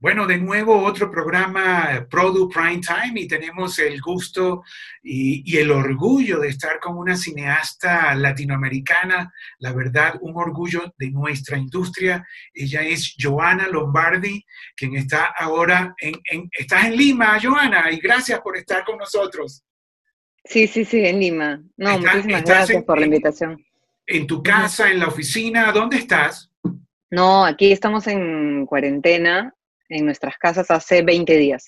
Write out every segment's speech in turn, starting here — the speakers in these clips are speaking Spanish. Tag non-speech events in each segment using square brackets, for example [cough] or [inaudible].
Bueno, de nuevo otro programa Produ Prime Time y tenemos el gusto y, el orgullo de estar con una cineasta latinoamericana, la verdad, un orgullo de nuestra industria. Ella es Joana Lombardi, quien está ahora en, en estás en Lima, Joana, y gracias por estar con nosotros. Sí, sí, sí, en Lima. No, muchísimas gracias por la invitación. En tu casa, en la oficina, ¿dónde estás? No, aquí estamos en cuarentena en nuestras casas hace 20 días.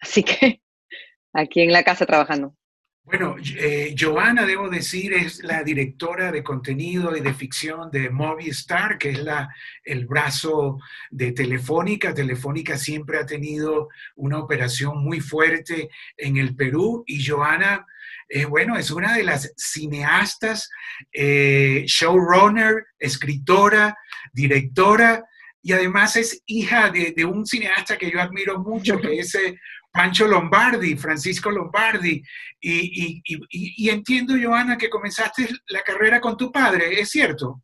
Así que [laughs] aquí en la casa trabajando. Bueno, eh, Joana, debo decir, es la directora de contenido y de ficción de Movistar, que es la, el brazo de Telefónica. Telefónica siempre ha tenido una operación muy fuerte en el Perú y Joana, eh, bueno, es una de las cineastas, eh, showrunner, escritora, directora y además es hija de, un cineasta que yo admiro mucho, que [laughs] es eh, Pancho Lombardi, Francisco Lombardi. Y, entiendo, Joana, que comenzaste la carrera con tu padre, ¿es cierto?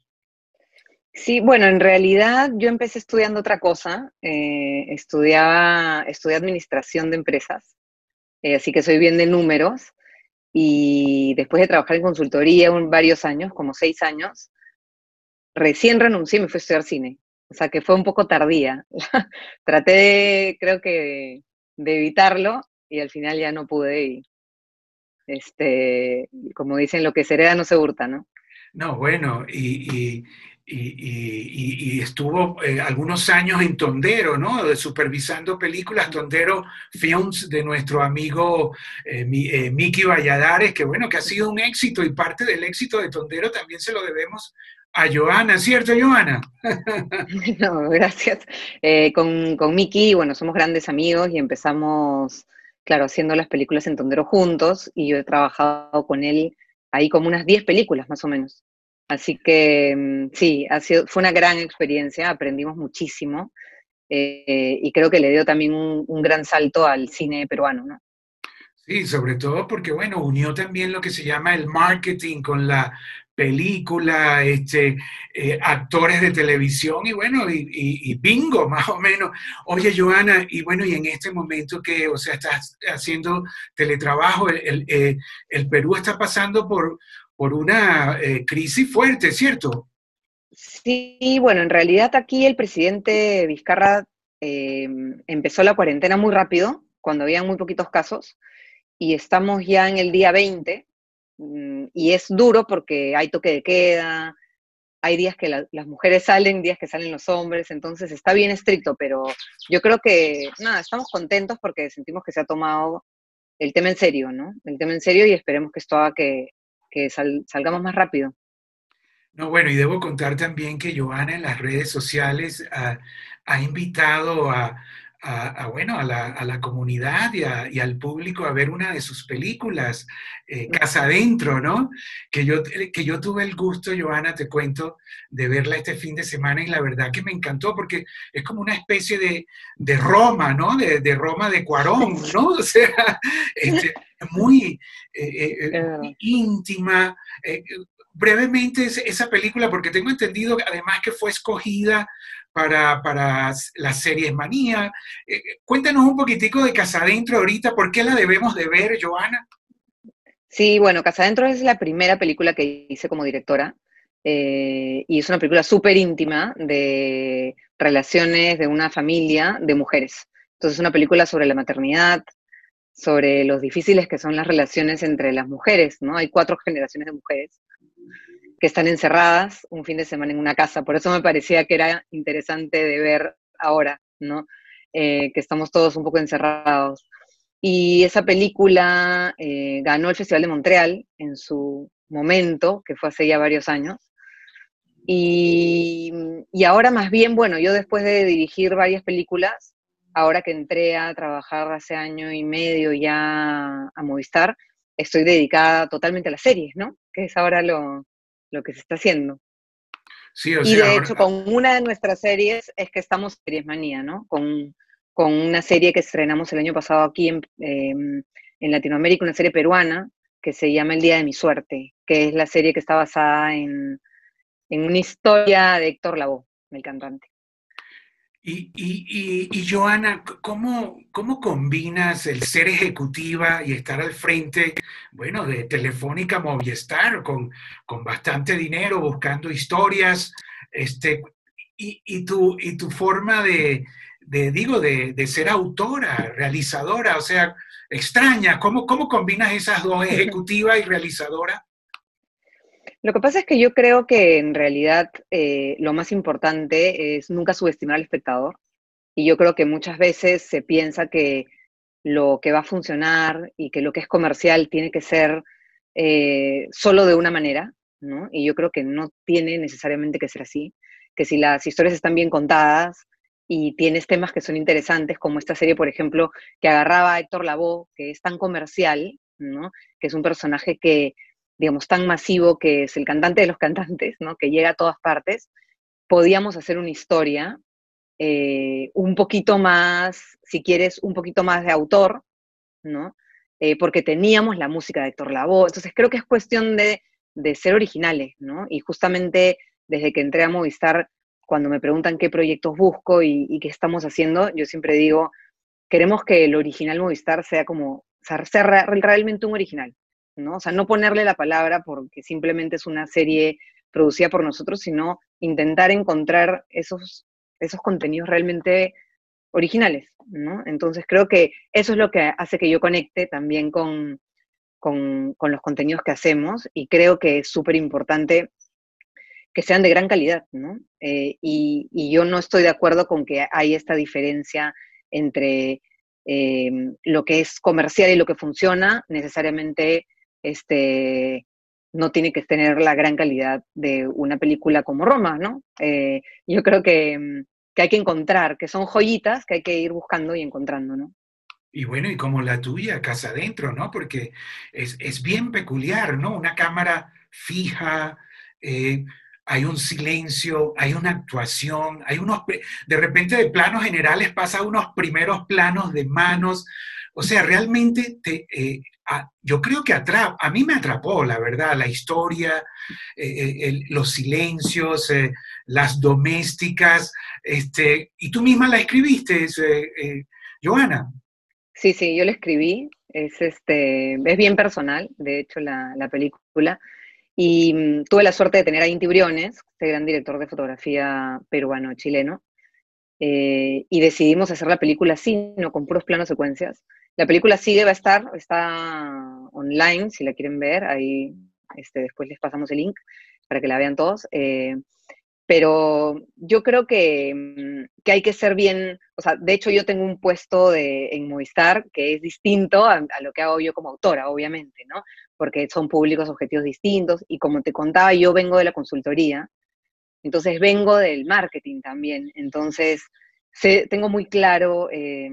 Sí, bueno, en realidad yo empecé estudiando otra cosa, eh, estudiaba, estudié administración de empresas, eh, así que soy bien de números, y después de trabajar en consultoría un, varios años, como seis años, recién renuncié y me fui a estudiar cine. O sea, que fue un poco tardía. [laughs] Traté, de, creo que, de evitarlo y al final ya no pude. Y, este, como dicen, lo que se hereda no se hurta, ¿no? No, bueno, y, estuvo eh, algunos años en Tondero, ¿no? Supervisando películas, Tondero Films de nuestro amigo eh, eh, Miki Valladares, que bueno, que ha sido un éxito y parte del éxito de Tondero también se lo debemos a Joana, ¿cierto, Joana? [laughs] no, gracias. Eh, con, con Miki, bueno, somos grandes amigos y empezamos, claro, haciendo las películas en Tondero juntos y yo he trabajado con él ahí como unas 10 películas más o menos. Así que mm, sí, ha sido, fue una gran experiencia, aprendimos muchísimo eh, y creo que le dio también un, un gran salto al cine peruano, ¿no? Sí, sobre todo porque, bueno, unió también lo que se llama el marketing con la película, este, eh, actores de televisión y bueno, y, bingo [laughs] más o menos. Oye, Joana, y bueno, y en este momento que, o sea, estás haciendo teletrabajo, el, el, eh, Perú está pasando por, por una eh, crisis fuerte, ¿cierto? Sí, bueno, en realidad aquí el presidente Vizcarra empezó la cuarentena muy rápido, cuando había muy poquitos casos, y estamos ya en el día 20 Mm, y es duro porque hay toque de queda, hay días que las mujeres salen, días que salen los hombres, entonces está bien estricto, pero yo creo que, nada, estamos contentos porque sentimos que se ha tomado el tema en serio, ¿no? El tema en serio y esperemos que esto haga que, salgamos más rápido. No, bueno, y debo contar también que Joana en las redes sociales ha invitado a, a, bueno, a la, comunidad y, al público a ver una de sus películas, eh, Casa Adentro, ¿no? Que yo, que yo tuve el gusto, Joana, te cuento, de verla este fin de semana y la verdad que me encantó porque es como una especie de, Roma, ¿no? De, Roma de Cuarón, [laughs] ¿no? O sea, este, muy, eh, eh, íntima brevemente esa película, porque tengo entendido además que fue escogida para, para las series Manía. Eh, cuéntanos un poquitico de Casa Adentro ahorita, ¿por qué la debemos de ver, Joana? Sí, bueno, Casa Adentro es la primera película que hice como directora. Eh, y es una película súper íntima de relaciones de una familia de mujeres. Entonces es una película sobre la maternidad, sobre los difíciles que son las relaciones entre las mujeres, ¿no? Hay cuatro [laughs] generaciones de mujeres que están encerradas un fin de semana en una casa. Por eso me parecía que era interesante de ver ahora, ¿no? Eh, que estamos todos un poco encerrados. Y esa película eh, ganó el Festival de Montreal en su momento, que fue hace ya varios años. Y, y ahora más bien, bueno, yo después de dirigir varias películas, ahora que entré a trabajar hace año y medio ya a Movistar, estoy dedicada totalmente a las series, ¿no? Que es ahora lo, lo que se está haciendo. Sí, o y de hecho, con una de nuestras series es que estamos Series Manía, ¿no? Con, una serie que estrenamos el año pasado aquí en, em, en, Latinoamérica, una serie peruana que se llama El Día de mi Suerte, que es la serie que está basada en, en una historia de Héctor Lavoe, el cantante. Y, y, y, Joana, ¿cómo, ¿cómo combinas el ser ejecutiva y estar al frente, bueno, de Telefónica Movistar, con, con bastante dinero, buscando historias, este, y, y, tu, y tu forma de, de digo, de, de, ser autora, realizadora, o sea, extraña, ¿cómo, cómo combinas esas dos, [laughs] ejecutiva y realizadora? Lo que pasa es que yo creo que en realidad eh, lo más importante es nunca subestimar al espectador. Y yo creo que muchas veces se piensa que lo que va a funcionar y que lo que es comercial tiene que ser eh, solo de una manera, ¿no? Y yo creo que no tiene necesariamente que ser así, que si las historias están bien contadas y tienes temas que son interesantes, como esta serie, por ejemplo, que agarraba a Héctor Lavoe, que es tan comercial, ¿no? Que es un personaje que digamos, tan masivo que es el cantante de los cantantes, ¿no? que llega a todas partes, podíamos hacer una historia eh, un poquito más, si quieres, un poquito más de autor, ¿no? Eh, porque teníamos la música de Héctor Lavoe. Entonces creo que es cuestión de, de, ser originales, ¿no? Y justamente desde que entré a Movistar, cuando me preguntan qué proyectos busco y, qué estamos haciendo, yo siempre digo, queremos que el original Movistar sea como, sea realmente un original, ¿no? O sea, no ponerle la palabra porque simplemente es una serie producida por nosotros, sino intentar encontrar esos, esos contenidos realmente originales, ¿no? Entonces creo que eso es lo que hace que yo conecte también con, con, los contenidos que hacemos y creo que es súper importante que sean de gran calidad, ¿no? Eh, y, y, yo no estoy de acuerdo con que hay esta diferencia entre eh, lo que es comercial y lo que funciona, necesariamente este, no tiene que tener la gran calidad de una película como Roma, ¿no? Eh, yo creo que, mm, que, hay que encontrar, que son joyitas que hay que ir buscando y encontrando, ¿no? Y bueno, y como la tuya, Casa Adentro, ¿no? Porque es, es bien peculiar, ¿no? Una cámara fija, eh, hay un silencio, hay una actuación, hay unos, de repente de planos generales pasa unos primeros planos de manos, o sea, realmente te, eh, yo creo que a mí me atrapó, la verdad, la historia, eh, eh, los silencios, las domésticas, este, y tú misma la escribiste, Joana. Sí, sí, yo la escribí, es, este, es bien personal, de hecho, la, la película. Y mm, tuve la suerte de tener a Inti Briones, este gran director de fotografía peruano-chileno, eh, y decidimos hacer la película así, no con puros planos secuencias. La película sigue, va a estar, está online, si la quieren ver, ahí este, después les pasamos el link para que la vean todos. Eh, pero yo creo que, mm, que, hay que ser bien, o sea, de hecho yo tengo un puesto de, en Movistar que es distinto a, lo que hago yo como autora, obviamente, ¿no? Porque son públicos objetivos distintos y como te contaba, yo vengo de la consultoría, entonces vengo del marketing también, entonces sé, tengo muy claro eh,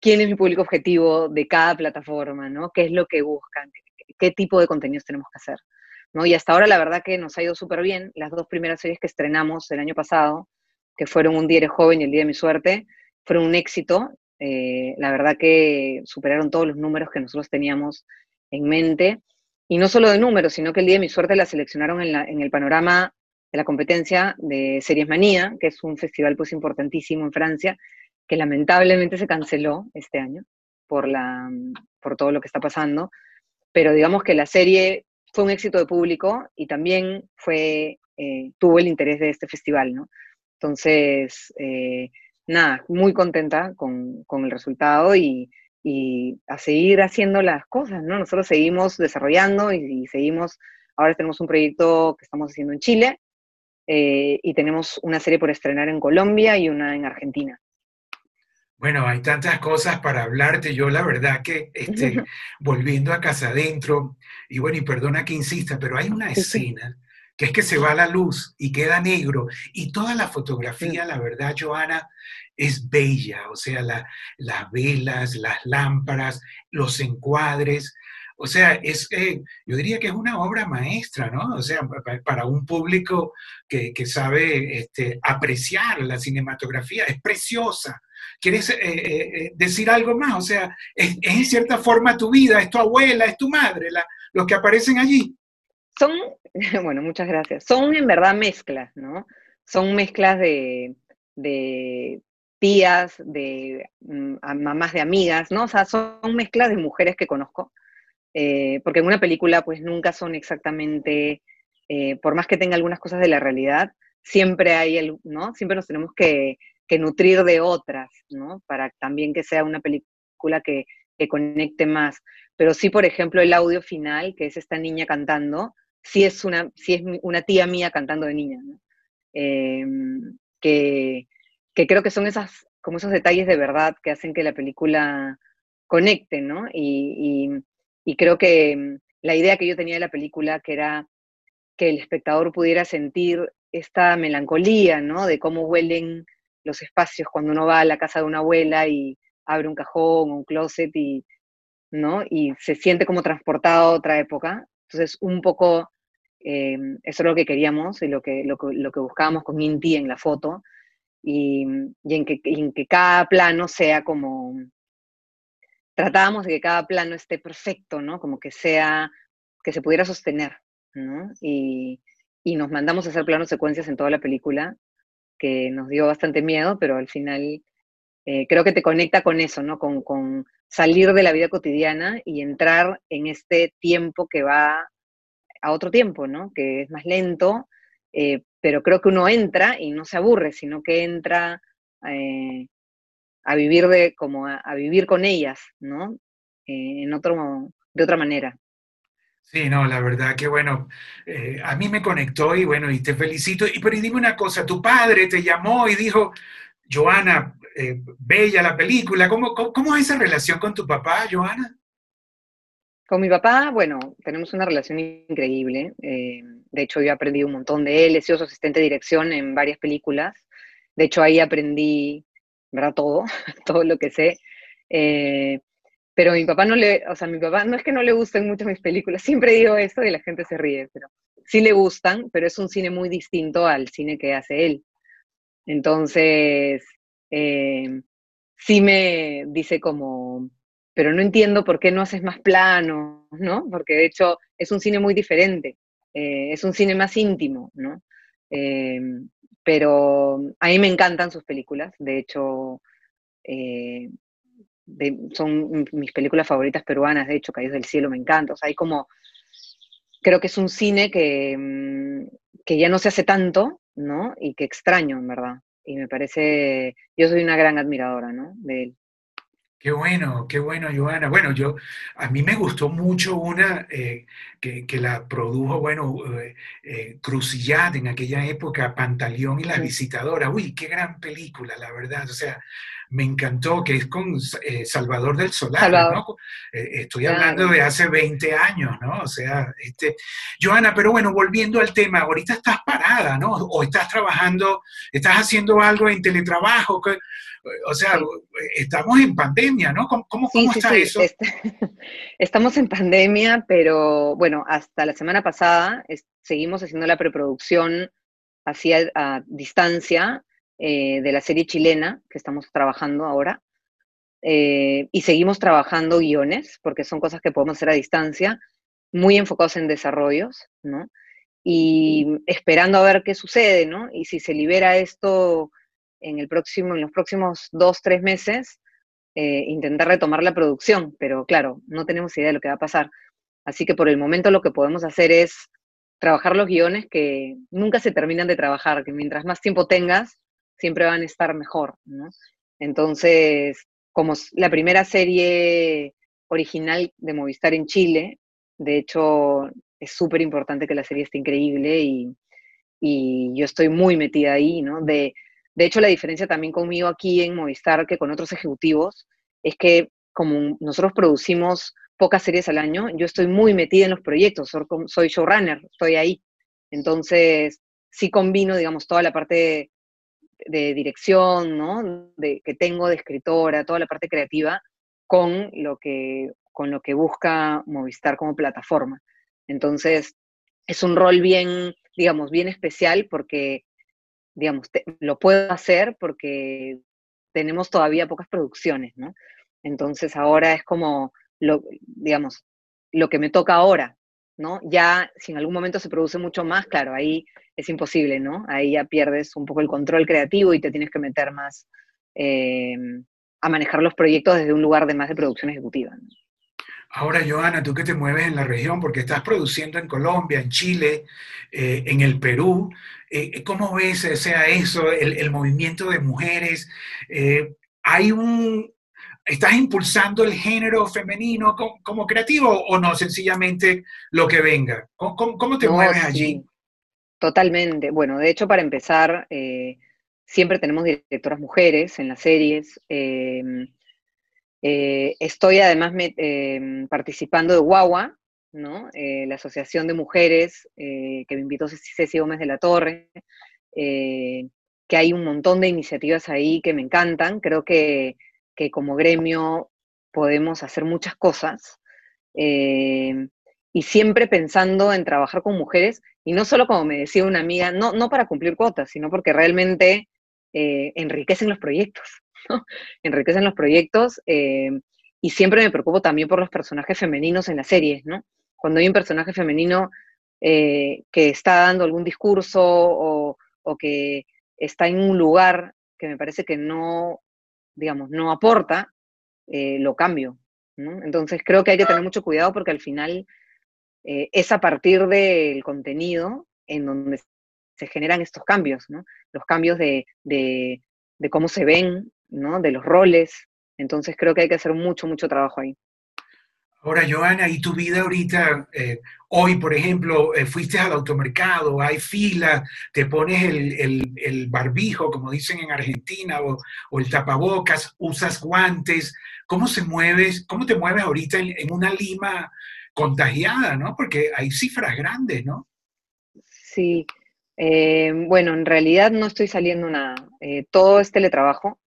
quién es mi público objetivo de cada plataforma, ¿no? ¿Qué es lo que buscan? ¿Qué, tipo de contenidos tenemos que hacer? ¿no? Y hasta ahora la verdad que nos ha ido súper bien. Las dos primeras series que estrenamos el año pasado, que fueron Un día eres joven y El día de mi suerte, fueron un éxito. Eh, la verdad que superaron todos los números que nosotros teníamos en mente. Y no solo de números, sino que el día de mi suerte la seleccionaron en, la, en el panorama de la competencia de Series Manía, que es un festival pues importantísimo en Francia, que lamentablemente se canceló este año por, la, por todo lo que está pasando. Pero digamos que la serie fue un éxito de público y también fue, eh, tuvo el interés de este festival, ¿no? Entonces, eh, nada, muy contenta con, con el resultado y, y, a seguir haciendo las cosas, ¿no? Nosotros seguimos desarrollando y, y seguimos, ahora tenemos un proyecto que estamos haciendo en Chile eh, y tenemos una serie por estrenar en Colombia y una en Argentina. Bueno, hay tantas cosas para hablarte. Yo la verdad que este, [laughs] volviendo a casa adentro, y bueno, y perdona que insista, pero hay una escena que es que se va la luz y queda negro, y toda la fotografía, la verdad, Joana, es bella, o sea, las velas, las lámparas, los encuadres, o sea, es, eh, yo diría que es una obra maestra, ¿no? O sea, para un público que, que sabe este, apreciar la cinematografía, es preciosa. ¿Quieres eh, eh, decir algo más? O sea, es, en cierta forma tu vida, es tu abuela, es tu madre, la, los que aparecen allí. Son, [laughs] bueno, muchas gracias. Son en verdad mezclas, ¿no? Son mezclas de, de tías, de mm, mamás de amigas, ¿no? O sea, son mezclas de mujeres que conozco, eh, porque en una película pues nunca son exactamente, eh, por más que tenga algunas cosas de la realidad, siempre hay, el, ¿no? Siempre nos tenemos que, nutrir de otras, ¿no? Para también que sea una película que, conecte más. Pero sí, por ejemplo, el audio final, que es esta niña cantando, sí es una, sí es una tía mía cantando de niña, ¿no? Em, que, que creo que son esas, como esos detalles de verdad que hacen que la película conecte, ¿no? Y, creo que mm, la idea que yo tenía de la película, que era que el espectador pudiera sentir esta melancolía, ¿no? De cómo huelen los espacios cuando uno va a la casa de una abuela y abre un cajón, un closet y, ¿no? Y se siente como transportado a otra época. Entonces, un poco eh, eso es lo que queríamos y lo que, lo, lo que buscábamos con Inti en la foto, y, en, que, en, que, cada plano sea como, tratábamos de que cada plano esté perfecto, ¿no? Como que sea, que se pudiera sostener, ¿no? Y, y nos mandamos a hacer planos secuencias en toda la película, que nos dio bastante miedo, pero al final eh, creo que te conecta con eso, ¿no? Con, con, salir de la vida cotidiana y entrar en este tiempo que va a otro tiempo, ¿no? Que es más lento, eh, pero creo que uno entra y no se aburre, sino que entra eh, a vivir de, como a, vivir con ellas, ¿no? En otro, de otra manera. Sí, no, la verdad que bueno, a mí me conectó y bueno, y te felicito. Y pero dime una cosa, tu padre te llamó y dijo, Joana, bella la película, ¿Cómo, ¿cómo, es esa relación con tu papá, Joana? Con mi papá, bueno, tenemos una relación increíble. Eh, de hecho, yo he aprendido un montón de él. He sido su asistente de dirección en varias películas. De hecho, ahí aprendí, ¿verdad? Todo, [laughs] todo lo que sé. Pero mi papá no le, o sea, mi papá no es que no le gusten mucho mis películas. Siempre digo esto y la gente se ríe, pero sí le gustan, pero es un cine muy distinto al cine que hace él. Entonces, eh, sí me dice como, pero no entiendo por qué no haces más plano, ¿no? Porque de hecho es un cine muy diferente, eh, es un cine más íntimo, ¿no? Eh, pero a mí me encantan sus películas, de hecho eh, son mis películas favoritas peruanas, de hecho Caídos del Cielo me encanta, o sea, hay como, creo que es un cine que, que ya no se hace tanto, ¿no? Y que extraño, en verdad. Y me parece, yo soy una gran admiradora, ¿no? De él. Qué bueno, qué bueno, Joana. Bueno, yo, a mí me gustó mucho una eh, que, la produjo, bueno, eh, eh en aquella época, Pantaleón y la visitadora. Uy, qué gran película, la verdad. O sea, me encantó, que es con eh, Salvador del Solar, ¿no? estoy hablando de hace 20 años, ¿no? O sea, este, Joana, pero bueno, volviendo al tema, ahorita estás parada, ¿no? O estás trabajando, estás haciendo algo en teletrabajo. O sea, estamos en pandemia, ¿no? ¿Cómo, está eso? [laughs] Estamos en pandemia, pero bueno, hasta la semana pasada seguimos haciendo la preproducción hacia a distancia eh, de la serie chilena que estamos trabajando ahora. Eh, y seguimos trabajando guiones, porque son cosas que podemos hacer a distancia, muy enfocados en desarrollos, ¿no? Y esperando a ver qué sucede, ¿no? Y si se libera esto en, el próximo, en los próximos dos, tres meses, eh, intentar retomar la producción, pero claro, no tenemos idea de lo que va a pasar. Así que por el momento lo que podemos hacer es trabajar los guiones que nunca se terminan de trabajar, que mientras más tiempo tengas, siempre van a estar mejor, ¿no? Entonces, como la primera serie original de Movistar en Chile, de hecho, es súper importante que la serie esté increíble y, y, yo estoy muy metida ahí, ¿no? De, de hecho, la diferencia también conmigo aquí en Movistar que con otros ejecutivos es que como nosotros producimos pocas series al año, yo estoy muy metida en los proyectos, soy showrunner, estoy ahí. Entonces, sí combino, digamos, toda la parte de, dirección, ¿no? De, que tengo de escritora, toda la parte creativa, con lo que, con lo que busca Movistar como plataforma. Entonces, es un rol bien, digamos, bien especial porque digamos, lo puedo hacer porque tenemos todavía pocas producciones, ¿no? Entonces ahora es como, lo, digamos, lo que me toca ahora, ¿no? Ya si en algún momento se produce mucho más, claro, ahí es imposible, ¿no? Ahí ya pierdes un poco el control creativo y te tienes que meter más eh, a manejar los proyectos desde un lugar de más de producción ejecutiva. Ahora, Joana, tú que te mueves en la región, porque estás produciendo en Colombia, en Chile, eh, en el Perú, eh, ¿cómo ves sea eso, el, movimiento de mujeres? ¿Hay un, ¿Estás impulsando el género femenino como, creativo o no, sencillamente lo que venga? ¿Cómo, te mueves allí? Totalmente. Bueno, de hecho, para empezar, eh, siempre tenemos directoras mujeres en las series. Em, eh, estoy además em, participando de Guagua, ¿no? Eh, la Asociación de Mujeres que me invitó Ceci Gómez de la Torre, que hay un montón de iniciativas ahí que me encantan. Creo que que como gremio podemos hacer muchas cosas eh, y siempre pensando en trabajar con mujeres y no solo como me decía una amiga, no, no para cumplir cuotas, sino porque realmente eh, enriquecen los proyectos, [laughs] enriquecen los proyectos eh, y siempre me preocupo también por los personajes femeninos en las series, ¿no? Cuando hay un personaje femenino que está dando algún discurso o, o que está en un lugar que me parece que no digamos, no aporta, eh, lo cambio. Entonces creo que hay que tener mucho cuidado porque al final eh, es a partir del contenido en donde se generan estos cambios, Los cambios de, cómo se ven, ¿no? De los roles. Entonces creo que hay que hacer mucho, mucho trabajo ahí. Ahora, Joana, ¿y tu vida ahorita? Eh, hoy, por ejemplo, eh, fuiste al automercado, hay fila, te pones el, barbijo, como dicen en Argentina, o, el tapabocas, usas guantes. ¿Cómo se mueves, cómo te mueves ahorita en, una Lima contagiada, no? Porque hay cifras grandes, ¿no? Sí. Eh, bueno, en realidad no estoy saliendo nada. todo es teletrabajo.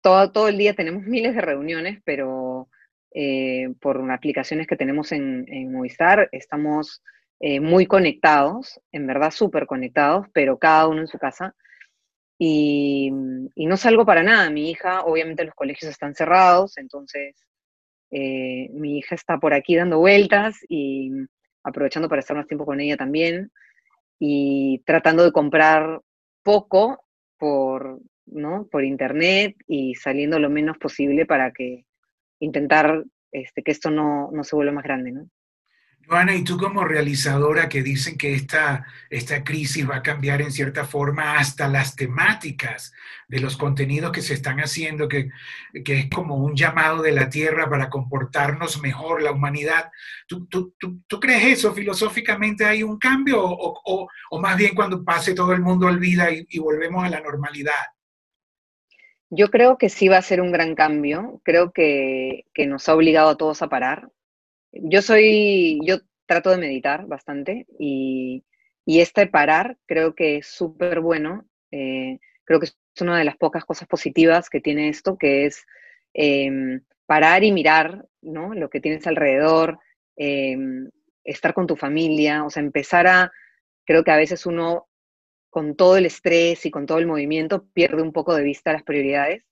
Todo, todo el día tenemos [laughs] miles de reuniones, pero eh, por aplicaciones que tenemos en, Movistar. Estamos eh, muy conectados, en verdad súper conectados, pero cada uno en su casa. Y, no salgo para nada. Mi hija, obviamente los colegios están cerrados, entonces eh, mi hija está por aquí dando vueltas y aprovechando para estar más tiempo con ella también y tratando de comprar poco por, ¿no? por internet y saliendo lo menos posible para que intentar este, que esto no, se vuelva más grande, ¿no? Joana, y tú como realizadora que dicen que esta, esta crisis va a cambiar en cierta forma hasta las temáticas de los contenidos que se están haciendo, que, es como un llamado de la tierra para comportarnos mejor, la humanidad. ¿Tú, tú, crees eso? ¿Filosóficamente hay un cambio o, más bien cuando pase todo el mundo olvida y volvemos a la normalidad? Yo creo que sí va a ser un gran cambio. Creo que, nos ha obligado a todos a parar. Yo soy, yo trato de meditar bastante y, este parar creo que es súper bueno. Eh, creo que es una de las pocas cosas positivas que tiene esto, que es em, parar y mirar ¿no? lo que tienes alrededor, em, estar con tu familia, o sea, empezar a, creo que a veces uno con todo el estrés y con todo el movimiento, pierde un poco de vista las prioridades,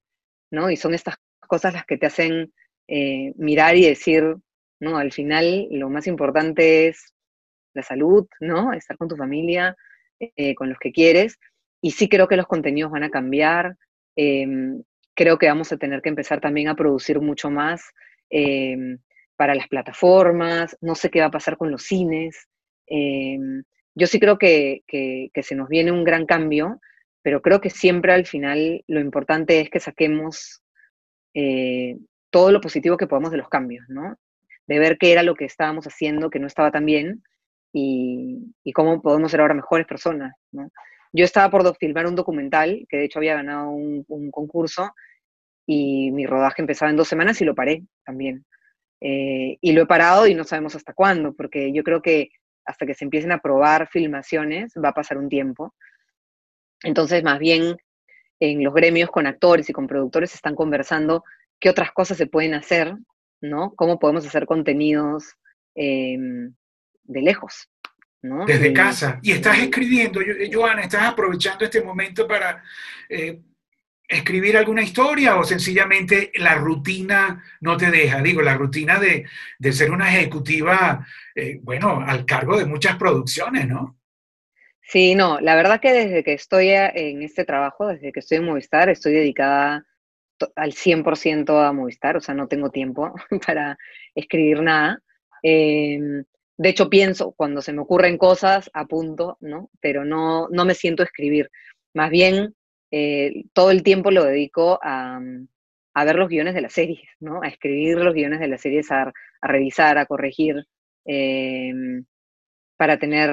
¿no? Y son estas cosas las que te hacen eh, mirar y decir, ¿no? Al final lo más importante es la salud, ¿no? Estar con tu familia, eh, con los que quieres. Y sí creo que los contenidos van a cambiar. Em, creo que vamos a tener que empezar también a producir mucho más em, para las plataformas. No sé qué va a pasar con los cines. Yo sí creo que, se nos viene un gran cambio, pero creo que siempre al final lo importante es que saquemos eh, todo lo positivo que podamos de los cambios, ¿no? De ver qué era lo que estábamos haciendo, que no estaba tan bien, y, cómo podemos ser ahora mejores personas, ¿no? Yo estaba por filmar un documental, que de hecho había ganado un, concurso, y mi rodaje empezaba en dos semanas y lo paré también. Eh, y lo he parado y no sabemos hasta cuándo, porque yo creo que hasta que se empiecen a probar filmaciones, va a pasar un tiempo. Entonces, más bien, en los gremios con actores y con productores están conversando qué otras cosas se pueden hacer, ¿no? Cómo podemos hacer contenidos em, de lejos. ¿no? Desde casa. Y estás escribiendo, Joana, estás aprovechando este momento para... Eh, escribir alguna historia o sencillamente la rutina no te deja? Digo, la rutina de, ser una ejecutiva, eh, bueno, al cargo de muchas producciones, ¿no? Sí, no, la verdad que desde que estoy en este trabajo, desde que estoy en Movistar, estoy dedicada al 100% a Movistar, o sea, no tengo tiempo [laughs] para escribir nada. Em, de hecho, pienso, cuando se me ocurren cosas, apunto, ¿no? Pero no, no me siento escribir. Más bien, eh, todo el tiempo lo dedico a, ver los guiones de las series, ¿no? A escribir los guiones de las series, a, revisar, a corregir. Em, para tener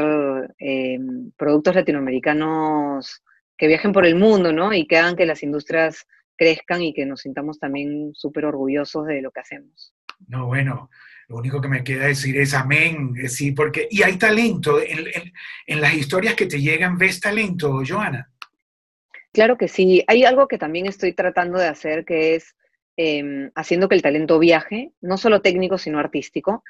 eh, productos latinoamericanos que viajen por el mundo, ¿no? Y que hagan que las industrias crezcan y que nos sintamos también súper orgullosos de lo que hacemos. No, bueno, lo único que me queda decir es amén, eh, sí, porque, y hay talento, en, las historias que te llegan, ¿ves talento, Joana? Claro que sí, hay algo que también estoy tratando de hacer, que es em, haciendo que el talento viaje, no solo técnico, sino artístico.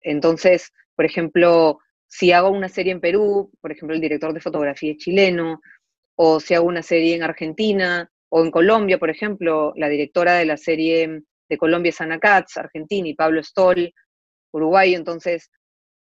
Entonces, por ejemplo, si hago una serie en Perú, por ejemplo, el director de fotografía es chileno, o si hago una serie en Argentina, o en Colombia, por ejemplo, la directora de la serie de Colombia es Ana Katz, Argentina, y Pablo Stoll, Uruguay. Entonces,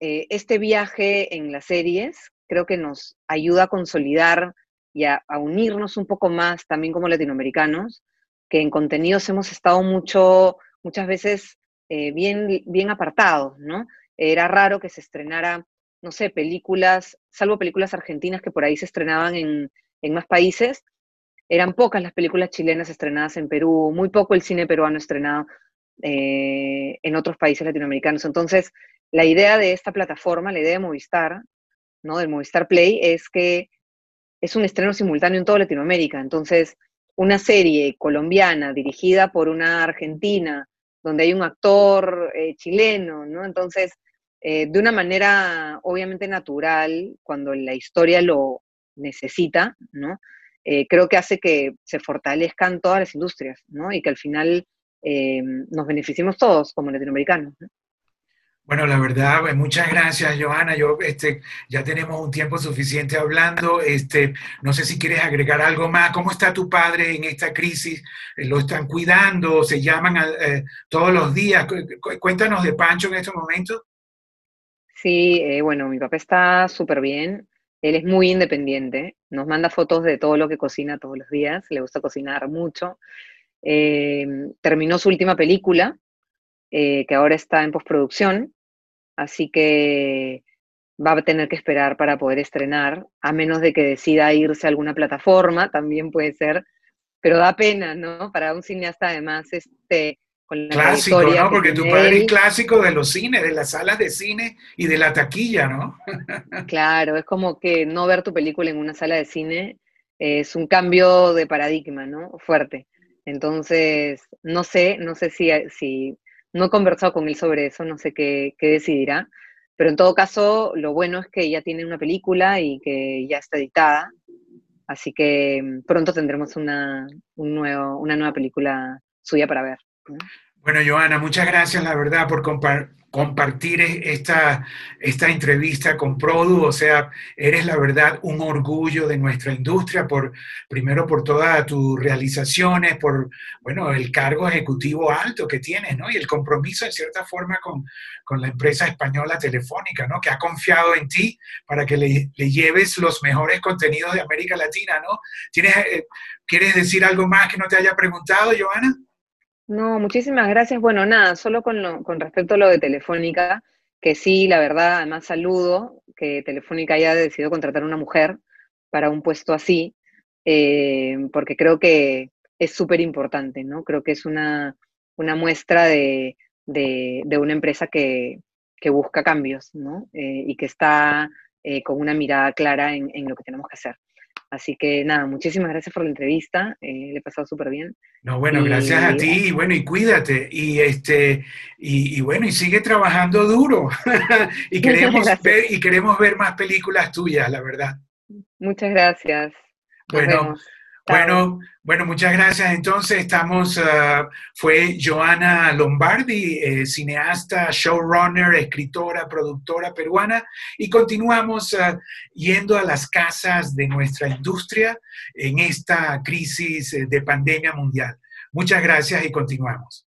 eh, este viaje en las series creo que nos ayuda a consolidar y a, unirnos un poco más también como latinoamericanos, que en contenidos hemos estado mucho, muchas veces eh, bien, bien apartados, ¿no? Era raro que se estrenara no sé, películas, salvo películas argentinas que por ahí se estrenaban en, más países, eran pocas las películas chilenas estrenadas en Perú, muy poco el cine peruano estrenado eh, en otros países latinoamericanos. Entonces, la idea de esta plataforma, la idea de Movistar, ¿no? del Movistar Play, es que es un estreno simultáneo en toda Latinoamérica. Entonces, una serie colombiana dirigida por una argentina, donde hay un actor eh, chileno, ¿no? Entonces, eh, de una manera obviamente natural, cuando la historia lo necesita, ¿no? Eh, creo que hace que se fortalezcan todas las industrias, ¿no? Y que al final nos beneficiemos todos como latinoamericanos. Bueno, la verdad, pues, muchas gracias, Johanna. Yo, este, ya tenemos un tiempo suficiente hablando. Este, no sé si quieres agregar algo más. ¿Cómo está tu padre en esta crisis? ¿Lo están cuidando? ¿Se llaman todos los días? Cuéntanos de Pancho en estos momentos. Sí, eh, bueno, mi papá está súper bien. Él es muy independiente. Nos manda fotos de todo lo que cocina todos los días. Le gusta cocinar mucho. Eh, terminó su última película, eh, que ahora está en postproducción. Así que va a tener que esperar para poder estrenar, a menos de que decida irse a alguna plataforma, también puede ser. Pero da pena, ¿no? Para un cineasta, además, este clásico, ¿no? Porque tu padre es clásico de los cines, de las salas de cine y de la taquilla, ¿no? [laughs] claro, es como que no ver tu película en una sala de cine es un cambio de paradigma, ¿no? Fuerte. Entonces, no sé, no sé si, si no he conversado con él sobre eso, no sé qué, decidirá, pero en todo caso, lo bueno es que ya tiene una película y que ya está editada, así que mm, pronto tendremos una nueva película suya para ver. Bueno, Joana, muchas gracias, la verdad, por compartir esta, esta entrevista con Produ. O sea, eres la verdad un orgullo de nuestra industria, por, primero por todas tus realizaciones, por, bueno, el cargo ejecutivo alto que tienes, ¿no? Y el compromiso, en cierta forma, con, la empresa española Telefónica, ¿no? Que ha confiado en ti para que le, lleves los mejores contenidos de América Latina, ¿no? ¿Tienes, eh, ¿Quieres decir algo más que no te haya preguntado, Joana? No, muchísimas gracias. Bueno, nada, solo con, con respecto a lo de Telefónica, que sí, la verdad, además saludo que Telefónica haya decidido contratar a una mujer para un puesto así, eh, porque creo que es súper importante, ¿no? Creo que es una, una muestra de, de, una empresa que, que, busca cambios, ¿no? Eh, y que está eh, con una mirada clara en, en, lo que tenemos que hacer. Así que nada, muchísimas gracias por la entrevista, eh, le he pasado súper bien. No, bueno, gracias a ti y bueno, y cuídate y este y, bueno, y sigue trabajando duro [laughs] y queremos ver y queremos ver más películas tuyas, la verdad. Muchas gracias. bueno, Bueno, bueno, muchas gracias. Entonces estamos, ah, fue Joana Lombardi, eh, cineasta, showrunner, escritora, productora peruana, y continuamos ah, yendo a las casas de nuestra industria en esta crisis de pandemia mundial. Muchas gracias y continuamos.